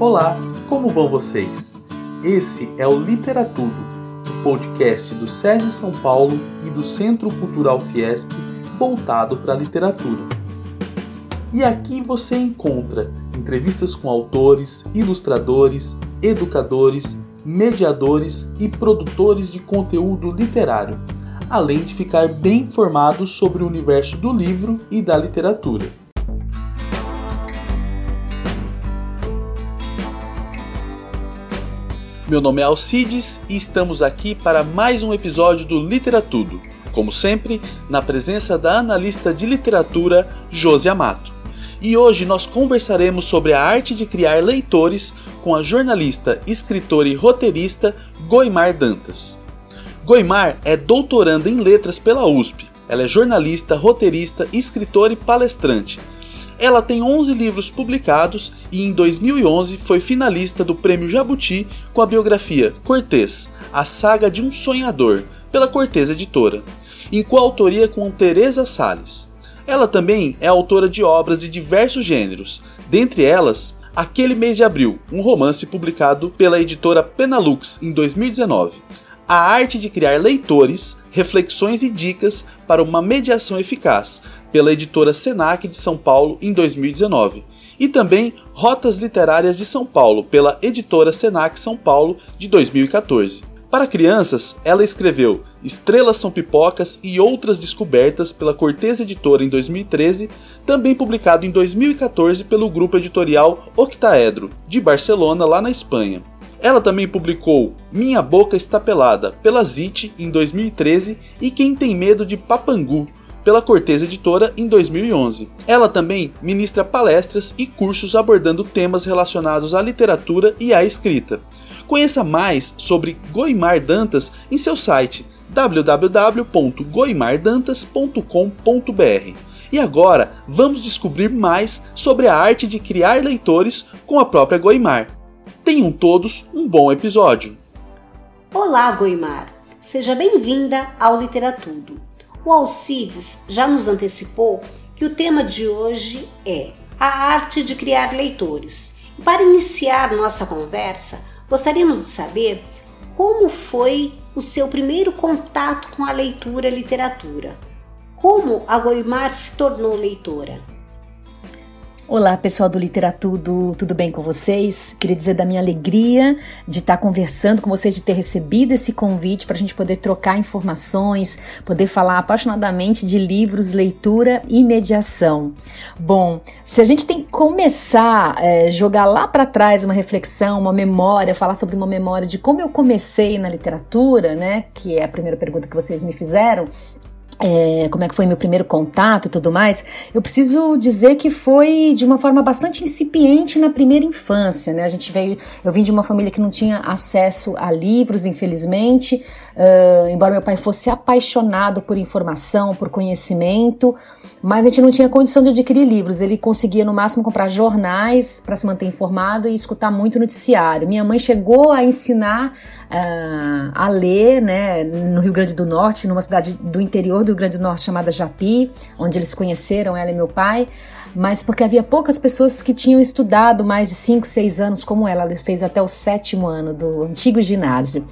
Olá, como vão vocês? Esse é o Literatudo, o podcast do SESI São Paulo e do Centro Cultural Fiesp voltado para a literatura. E aqui você encontra entrevistas com autores, ilustradores, educadores, mediadores e produtores de conteúdo literário, além de ficar bem informado sobre o universo do livro e da literatura. Meu nome é Alcides e estamos aqui para mais um episódio do Literatudo, como sempre, na presença da analista de literatura Josi Amato. E hoje nós conversaremos sobre a arte de criar leitores com a jornalista, escritora e roteirista Goimar Dantas. Goimar é doutoranda em letras pela USP. Ela é jornalista, roteirista, escritora e palestrante ela tem 11 livros publicados e em 2011 foi finalista do Prêmio Jabuti com a biografia Cortês, a saga de um sonhador, pela Cortês Editora, em coautoria com Teresa Salles. Ela também é autora de obras de diversos gêneros, dentre elas Aquele Mês de Abril, um romance publicado pela editora Penalux em 2019. A arte de criar leitores, reflexões e dicas para uma mediação eficaz, pela editora Senac de São Paulo em 2019, e também Rotas Literárias de São Paulo, pela editora Senac São Paulo de 2014. Para crianças, ela escreveu Estrelas são Pipocas e Outras Descobertas pela Cortez Editora em 2013, também publicado em 2014 pelo grupo editorial Octaedro, de Barcelona, lá na Espanha. Ela também publicou Minha Boca Está Pelada pela Zit em 2013 e Quem Tem Medo de Papangu pela Cortez Editora em 2011. Ela também ministra palestras e cursos abordando temas relacionados à literatura e à escrita. Conheça mais sobre Goimar Dantas em seu site www.goimardantas.com.br. E agora vamos descobrir mais sobre a arte de criar leitores com a própria Goimar. Tenham todos um bom episódio. Olá, Goimar! Seja bem-vinda ao Literatudo. O Alcides já nos antecipou que o tema de hoje é a arte de criar leitores. Para iniciar nossa conversa, gostaríamos de saber como foi o seu primeiro contato com a leitura e literatura. Como a Goimar se tornou leitora? Olá, pessoal do Literatudo, tudo bem com vocês? Queria dizer da minha alegria de estar conversando com vocês, de ter recebido esse convite para a gente poder trocar informações, poder falar apaixonadamente de livros, leitura e mediação. Bom, se a gente tem que começar é, jogar lá para trás uma reflexão, uma memória, falar sobre uma memória de como eu comecei na literatura, né? Que é a primeira pergunta que vocês me fizeram é, como é que foi meu primeiro contato e tudo mais, eu preciso dizer que foi de uma forma bastante incipiente na primeira infância, né? A gente veio, eu vim de uma família que não tinha acesso a livros, infelizmente, uh, embora meu pai fosse apaixonado por informação, por conhecimento, mas a gente não tinha condição de adquirir livros. Ele conseguia no máximo comprar jornais para se manter informado e escutar muito noticiário. Minha mãe chegou a ensinar uh, a ler, né, no Rio Grande do Norte, numa cidade do interior do Rio Grande do Norte chamada Japi, onde eles conheceram ela e meu pai, mas porque havia poucas pessoas que tinham estudado mais de 5, 6 anos como ela. Ela fez até o sétimo ano do antigo ginásio.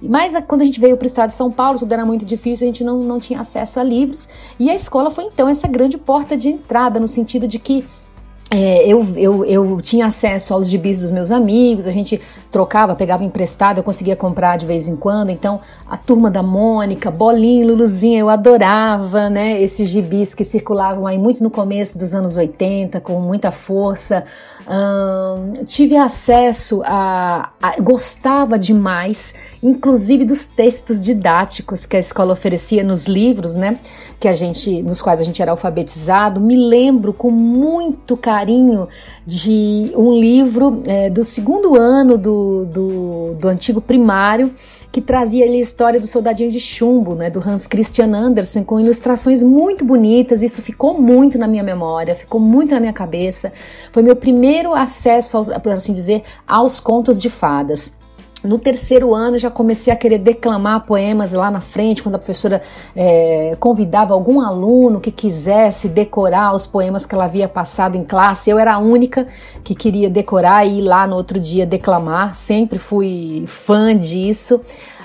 Mas quando a gente veio para o estado de São Paulo, tudo era muito difícil, a gente não, não tinha acesso a livros. E a escola foi então essa grande porta de entrada, no sentido de que é, eu, eu, eu tinha acesso aos gibis dos meus amigos, a gente trocava, pegava emprestado, eu conseguia comprar de vez em quando. Então, a turma da Mônica, Bolinho, Luluzinha, eu adorava, né? Esses gibis que circulavam aí muito no começo dos anos 80, com muita força tive acesso a, a, gostava demais, inclusive dos textos didáticos que a escola oferecia nos livros, né, que a gente, nos quais a gente era alfabetizado. Me lembro com muito carinho de um livro é, do segundo ano do, do, do antigo primário que trazia ali a história do soldadinho de chumbo, né, do Hans Christian Andersen, com ilustrações muito bonitas. Isso ficou muito na minha memória, ficou muito na minha cabeça. Foi meu primeiro acesso, aos, por assim dizer, aos contos de fadas. No terceiro ano já comecei a querer declamar poemas lá na frente, quando a professora é, convidava algum aluno que quisesse decorar os poemas que ela havia passado em classe. Eu era a única que queria decorar e ir lá no outro dia declamar, sempre fui fã disso.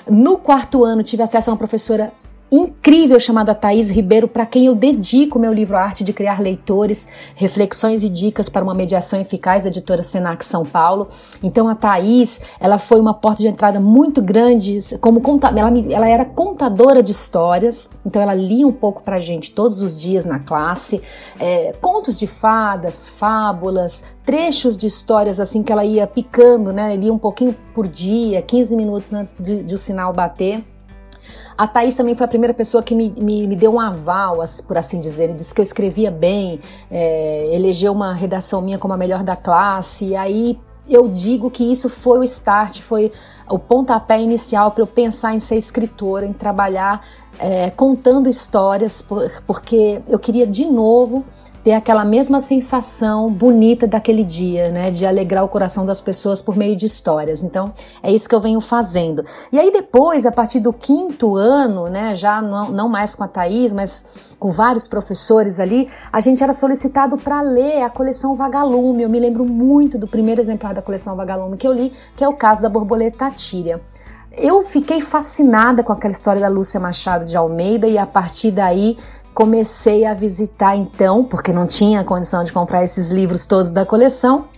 No quarto ano tive acesso a uma professora incrível chamada Thaís Ribeiro, para quem eu dedico meu livro Arte de Criar Leitores, Reflexões e Dicas para uma Mediação Eficaz, editora Senac São Paulo. Então a Thaís, ela foi uma porta de entrada muito grande, como conta, ela, ela era contadora de histórias, então ela lia um pouco pra gente todos os dias na classe, é, contos de fadas, fábulas, trechos de histórias assim que ela ia picando, né? Lia um pouquinho por dia, 15 minutos antes de, de o sinal bater. A Thaís também foi a primeira pessoa que me, me, me deu um aval, por assim dizer. disse que eu escrevia bem, é, elegeu uma redação minha como a melhor da classe. E aí eu digo que isso foi o start, foi o pontapé inicial para eu pensar em ser escritora, em trabalhar é, contando histórias, porque eu queria de novo ter aquela mesma sensação bonita daquele dia, né, de alegrar o coração das pessoas por meio de histórias. Então, é isso que eu venho fazendo. E aí depois, a partir do quinto ano, né, já não, não mais com a Thaís, mas com vários professores ali, a gente era solicitado para ler a coleção Vagalume. Eu me lembro muito do primeiro exemplar da coleção Vagalume que eu li, que é o caso da borboleta tíria. Eu fiquei fascinada com aquela história da Lúcia Machado de Almeida e a partir daí comecei a visitar então, porque não tinha condição de comprar esses livros todos da coleção,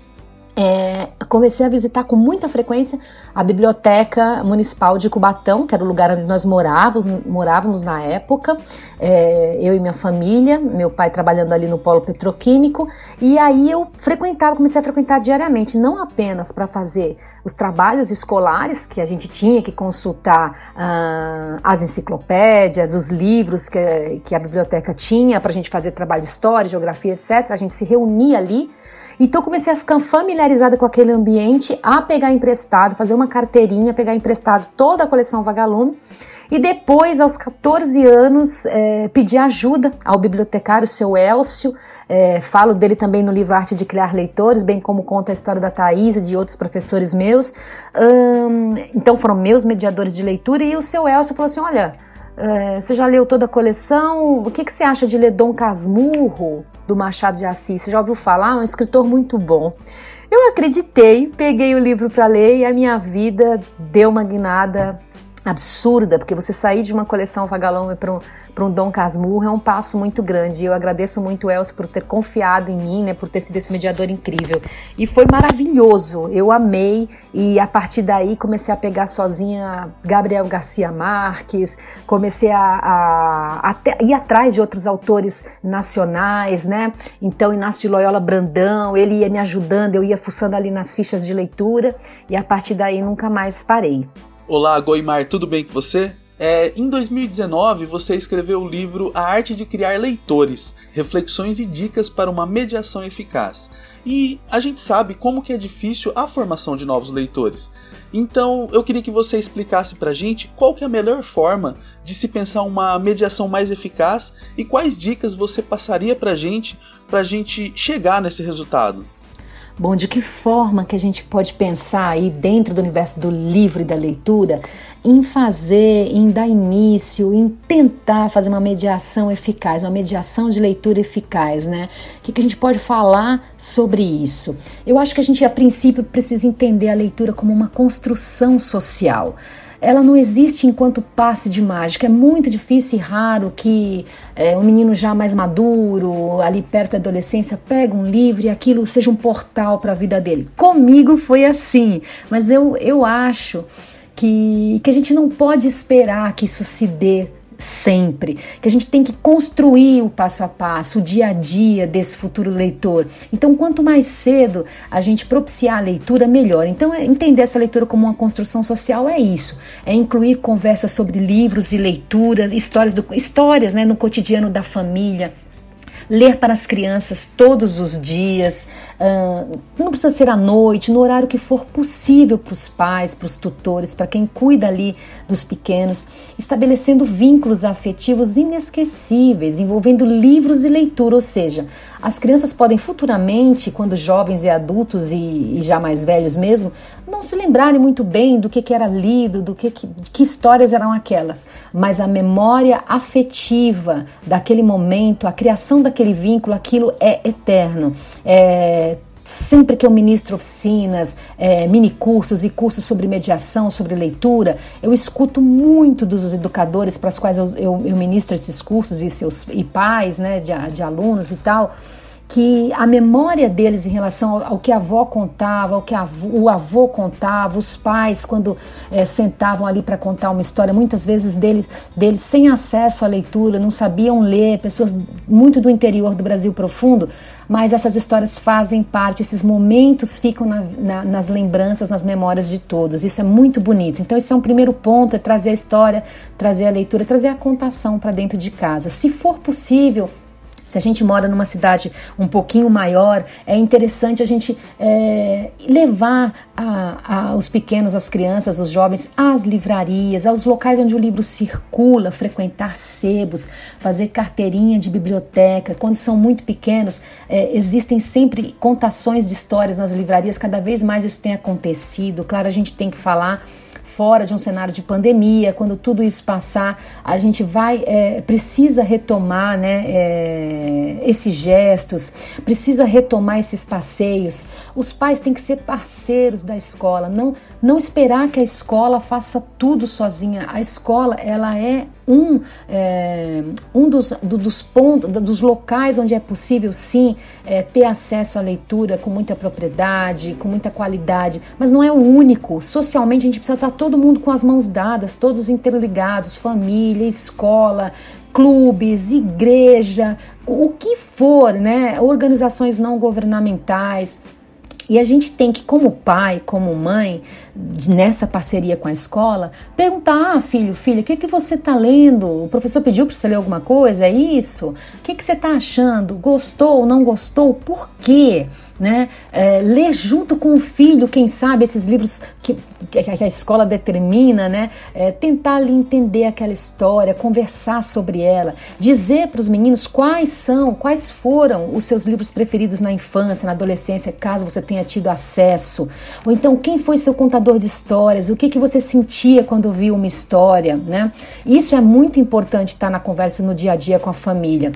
é, comecei a visitar com muita frequência a Biblioteca Municipal de Cubatão, que era o lugar onde nós morávamos, morávamos na época, é, eu e minha família, meu pai trabalhando ali no polo petroquímico, e aí eu frequentava, comecei a frequentar diariamente, não apenas para fazer os trabalhos escolares, que a gente tinha que consultar ah, as enciclopédias, os livros que, que a biblioteca tinha para a gente fazer trabalho de história, geografia, etc. A gente se reunia ali então comecei a ficar familiarizada com aquele ambiente, a pegar emprestado, fazer uma carteirinha, pegar emprestado toda a coleção Vagalume. E depois, aos 14 anos, é, pedi ajuda ao bibliotecário, seu Elcio. É, falo dele também no livro Arte de Criar Leitores, bem como conta a história da Thaís e de outros professores meus. Hum, então foram meus mediadores de leitura. E o seu Elcio falou assim: olha. É, você já leu toda a coleção? O que, que você acha de ler Dom Casmurro? Do Machado de Assis. Você já ouviu falar? É um escritor muito bom. Eu acreditei, peguei o livro para ler e a minha vida deu uma guinada absurda, porque você sair de uma coleção Vagalume para um, um Dom Casmurro é um passo muito grande. Eu agradeço muito Elcio por ter confiado em mim, né, por ter sido esse mediador incrível. E foi maravilhoso, eu amei e a partir daí comecei a pegar sozinha Gabriel Garcia Marques, comecei a, a, a ir atrás de outros autores nacionais, né? Então Inácio de Loyola Brandão, ele ia me ajudando, eu ia fuçando ali nas fichas de leitura e a partir daí nunca mais parei. Olá, Goimar, tudo bem com você? É, em 2019, você escreveu o livro A Arte de Criar Leitores, Reflexões e Dicas para uma Mediação Eficaz. E a gente sabe como que é difícil a formação de novos leitores. Então, eu queria que você explicasse pra gente qual que é a melhor forma de se pensar uma mediação mais eficaz e quais dicas você passaria pra gente pra gente chegar nesse resultado. Bom, de que forma que a gente pode pensar aí dentro do universo do livro e da leitura em fazer, em dar início, em tentar fazer uma mediação eficaz, uma mediação de leitura eficaz, né? O que, que a gente pode falar sobre isso? Eu acho que a gente, a princípio, precisa entender a leitura como uma construção social ela não existe enquanto passe de mágica. É muito difícil e raro que é, um menino já mais maduro, ali perto da adolescência, pegue um livro e aquilo seja um portal para a vida dele. Comigo foi assim, mas eu, eu acho que, que a gente não pode esperar que isso se dê sempre, que a gente tem que construir o passo a passo, o dia a dia desse futuro leitor. Então, quanto mais cedo a gente propiciar a leitura, melhor. Então, entender essa leitura como uma construção social é isso, é incluir conversas sobre livros e leitura, histórias, do, histórias né, no cotidiano da família, ler para as crianças todos os dias, uh, não precisa ser à noite, no horário que for possível para os pais, para os tutores, para quem cuida ali dos pequenos, estabelecendo vínculos afetivos inesquecíveis, envolvendo livros e leitura, ou seja, as crianças podem futuramente, quando jovens e adultos e, e já mais velhos mesmo, não se lembrarem muito bem do que, que era lido, do que, que, que histórias eram aquelas, mas a memória afetiva daquele momento, a criação daquele vínculo, aquilo é eterno. É, Sempre que eu ministro oficinas, é, mini cursos e cursos sobre mediação, sobre leitura, eu escuto muito dos educadores para os quais eu, eu, eu, ministro esses cursos e seus e pais, né, de, de alunos e tal que a memória deles em relação ao, que a avó contava, ao que o avô contava, os pais, quando é, sentavam ali para contar uma história, muitas vezes deles, deles sem acesso à leitura, não sabiam ler, pessoas muito do interior do Brasil profundo, mas essas histórias fazem parte, esses momentos ficam na, na, nas lembranças, nas memórias de todos. Isso é muito bonito. Então, esse é um primeiro ponto: é trazer a história, trazer a leitura, trazer a contação para dentro de casa. Se for possível, se a gente mora numa cidade um pouquinho maior, é interessante a gente é, levar a, a, os pequenos, as crianças, os jovens às livrarias, aos locais onde o livro circula, frequentar sebos, fazer carteirinha de biblioteca. Quando são muito pequenos, é, existem sempre contações de histórias nas livrarias, cada vez mais isso tem acontecido. Claro, a gente tem que falar fora de um cenário de pandemia, quando tudo isso passar, a gente vai, é, precisa retomar né, é, esses gestos, precisa retomar esses passeios. Os pais têm que ser parceiros da escola, não, não esperar que a escola faça tudo sozinha. A escola, ela é um, é, um dos, do, dos pontos, dos locais onde é possível sim é, ter acesso à leitura com muita propriedade, com muita qualidade, mas não é o único. Socialmente a gente precisa estar todo mundo com as mãos dadas, todos interligados, família, escola, clubes, igreja, o que for, né? Organizações não governamentais e a gente tem que, como pai, como mãe, nessa parceria com a escola, perguntar: ah, filho, filha, o que, que você está lendo? O professor pediu para você ler alguma coisa? É isso? O que, que você está achando? Gostou ou não gostou? Por quê? Né? É, ler junto com o filho, quem sabe, esses livros que, que a escola determina, né? É, tentar ali entender aquela história, conversar sobre ela, dizer para os meninos quais são, quais foram os seus livros preferidos na infância, na adolescência, caso você tenha tido acesso. Ou então, quem foi seu contador de histórias? O que, que você sentia quando viu uma história, né? Isso é muito importante estar tá na conversa no dia a dia com a família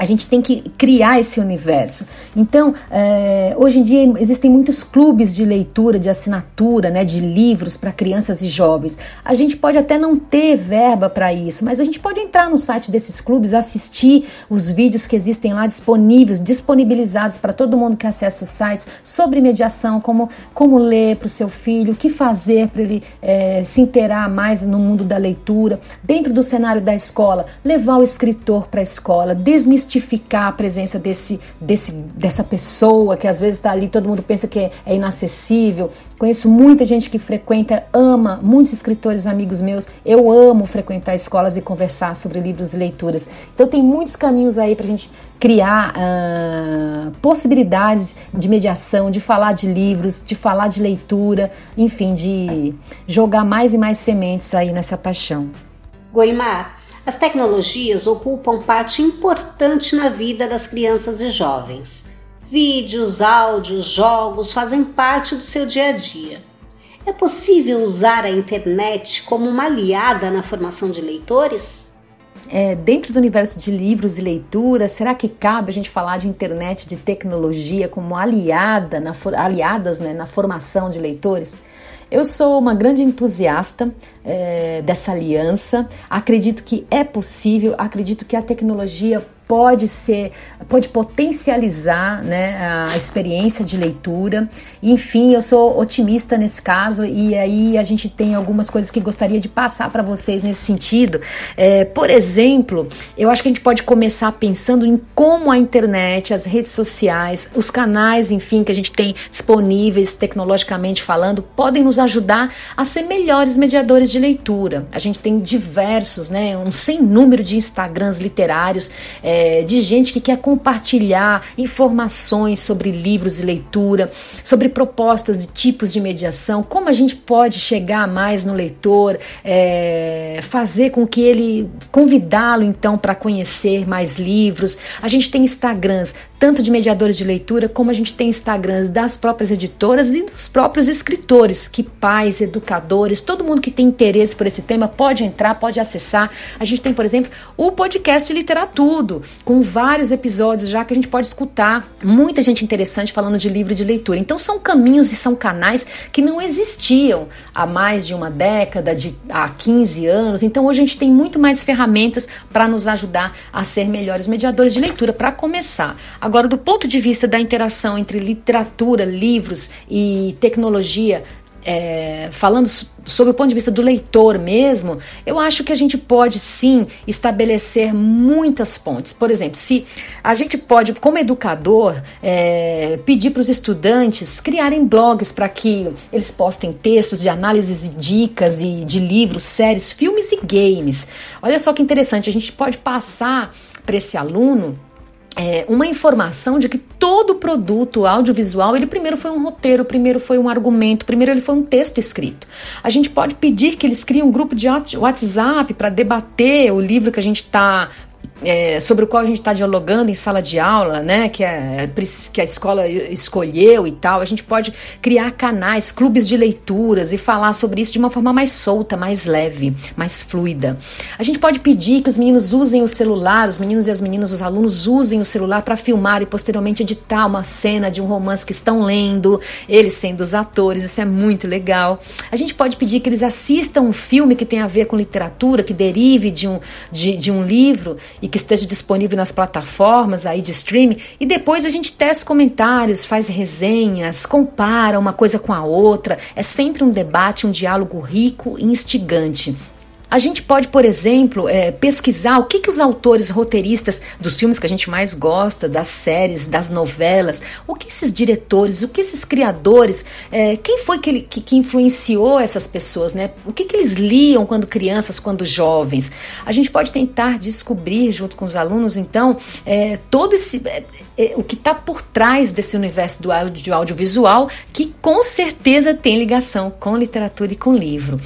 a gente tem que criar esse universo. Então, é, hoje em dia existem muitos clubes de leitura, de assinatura, né, de livros para crianças e jovens. A gente pode até não ter verba para isso, mas a gente pode entrar no site desses clubes, assistir os vídeos que existem lá disponíveis, disponibilizados para todo mundo que acessa os sites sobre mediação, como, como ler para o seu filho, o que fazer para ele é, se inteirar mais no mundo da leitura, dentro do cenário da escola, levar o escritor para a escola, desmistificar justificar a presença desse, desse, dessa pessoa que às vezes está ali, todo mundo pensa que é, é, inacessível. Conheço muita gente que frequenta, ama, muitos escritores amigos meus. Eu amo frequentar escolas e conversar sobre livros e leituras. Então tem muitos caminhos aí para a gente criar uh, possibilidades de mediação, de falar de livros, de falar de leitura, enfim, de jogar mais e mais sementes aí nessa paixão. Goimar, as tecnologias ocupam parte importante na vida das crianças e jovens. Vídeos, áudios, jogos fazem parte do seu dia a dia. É possível usar a internet como uma aliada na formação de leitores? É, dentro do universo de livros e leitura, será que cabe a gente falar de internet, de tecnologia como aliada na, aliadas né, na formação de leitores? Eu sou uma grande entusiasta é, dessa aliança, acredito que é possível, acredito que a tecnologia pode ser, pode potencializar né, a experiência de leitura. Enfim, eu sou otimista nesse caso e aí a gente tem algumas coisas que gostaria de passar para vocês nesse sentido. É, por exemplo, eu acho que a gente pode começar pensando em como a internet, as redes sociais, os canais, enfim, que a gente tem disponíveis tecnologicamente falando, podem nos ajudar a ser melhores mediadores de leitura. A gente tem diversos, né, um sem número de Instagrams literários. É, é, de gente que quer compartilhar informações sobre livros e leitura, sobre propostas de tipos de mediação, como a gente pode chegar mais no leitor, é, fazer com que ele convidá-lo então para conhecer mais livros. A gente tem Instagrams tanto de mediadores de leitura, como a gente tem Instagrams das próprias editoras e dos próprios escritores, que pais, educadores, todo mundo que tem interesse por esse tema pode entrar, pode acessar. A gente tem, por exemplo, o podcast Literatudo, com vários episódios já que a gente pode escutar. Muita gente interessante falando de livro de leitura. Então são caminhos e são canais que não existiam há mais de uma década, de há 15 anos. Então hoje a gente tem muito mais ferramentas para nos ajudar a ser melhores mediadores de leitura, para começar. Do ponto de vista da interação entre literatura, livros e tecnologia, é, falando sobre o ponto de vista do leitor mesmo, eu acho que a gente pode sim estabelecer muitas pontes. Por exemplo, se a gente pode, como educador, é, pedir para os estudantes criarem blogs para que eles postem textos de análises e dicas e de livros, séries, filmes e games. Olha só que interessante, a gente pode passar para esse aluno é, uma informação de que todo produto audiovisual, ele primeiro foi um roteiro, primeiro foi um argumento, primeiro ele foi um texto escrito. A gente pode pedir que eles criem um grupo de WhatsApp para debater o livro que a gente está é, sobre o qual a gente está dialogando em sala de aula, né, que, é, que a escola escolheu e tal, a gente pode criar canais, clubes de leituras e falar sobre isso de uma forma mais solta, mais leve, mais fluida. A gente pode pedir que os meninos usem o celular, os meninos e as meninas, os alunos usem o celular para filmar e posteriormente editar uma cena de um romance que estão lendo, eles sendo os atores, isso é muito legal. A gente pode pedir que eles assistam um filme que tem a ver com literatura, que derive de um, de, de um livro e que esteja disponível nas plataformas aí de streaming e depois a gente testa comentários, faz resenhas, compara uma coisa com a outra. É sempre um debate, um diálogo rico e instigante. A gente pode, por exemplo, é, pesquisar o que, que os autores roteiristas dos filmes que a gente mais gosta, das séries, das novelas, o que esses diretores, o que esses criadores, é, quem foi que, que, que, influenciou essas pessoas, né? O que, que eles liam quando crianças, quando jovens? A gente pode tentar descobrir, junto com os alunos, então, é, todo esse. É, o que está por trás desse universo do áudio, audiovisual, que com certeza tem ligação com literatura e com livro.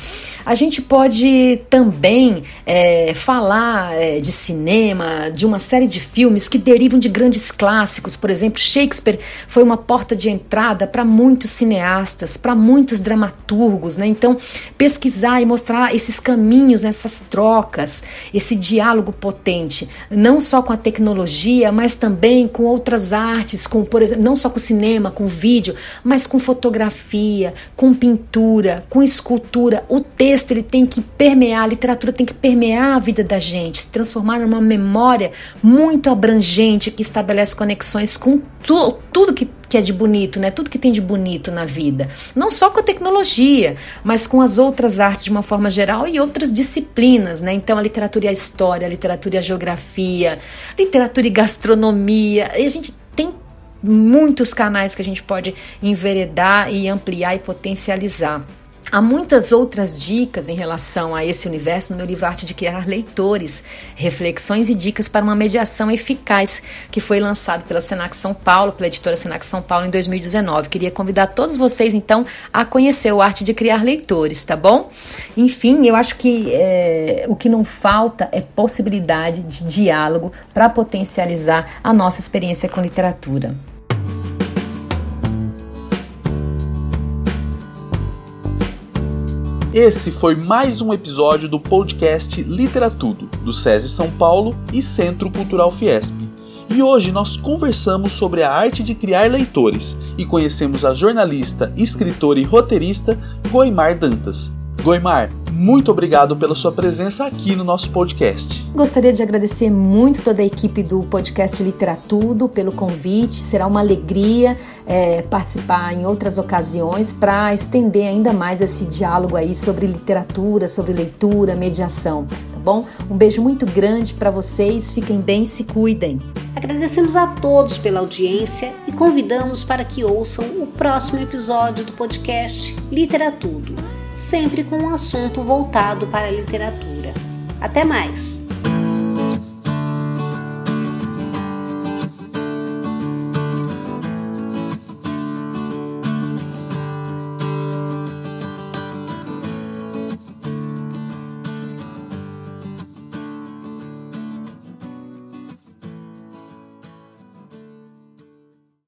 A gente pode também é, falar é, de cinema, de uma série de filmes que derivam de grandes clássicos. Por exemplo, Shakespeare foi uma porta de entrada para muitos cineastas, para muitos dramaturgos. Né? Então, pesquisar e mostrar esses caminhos, essas trocas, esse diálogo potente, não só com a tecnologia, mas também com outras artes, com, por exemplo, não só com cinema, com vídeo, mas com fotografia, com pintura, com escultura. O texto ele tem que permear a literatura tem que permear a vida da gente, se transformar numa memória muito abrangente que estabelece conexões com tu, tudo que, que é de bonito, né? Tudo que tem de bonito na vida. Não só com a tecnologia, mas com as outras artes de uma forma geral e outras disciplinas, né? Então a literatura e a história, a literatura e a geografia, literatura e gastronomia. E a gente tem muitos canais que a gente pode enveredar e ampliar e potencializar. Há muitas outras dicas em relação a esse universo no meu livro Arte de Criar Leitores, reflexões e dicas para uma mediação eficaz, que foi lançado pela Senac São Paulo, pela editora Senac São Paulo em 2019. Queria convidar todos vocês então a conhecer o Arte de Criar Leitores, tá bom? Enfim, eu acho que é, o que não falta é possibilidade de diálogo para potencializar a nossa experiência com literatura. Esse foi mais um episódio do podcast Literatudo, do SESI São Paulo e Centro Cultural Fiesp. E hoje nós conversamos sobre a arte de criar leitores e conhecemos a jornalista, escritora e roteirista Goimar Dantas. Goimar, muito obrigado pela sua presença aqui no nosso podcast. Gostaria de agradecer muito toda a equipe do podcast Literatudo pelo convite. Será uma alegria é, participar em outras ocasiões para estender ainda mais esse diálogo aí sobre literatura, sobre leitura, mediação. Tá bom? Um beijo muito grande para vocês. Fiquem bem, se cuidem. Agradecemos a todos pela audiência e convidamos para que ouçam o próximo episódio do podcast Literatudo sempre com um assunto voltado para a literatura. Até mais!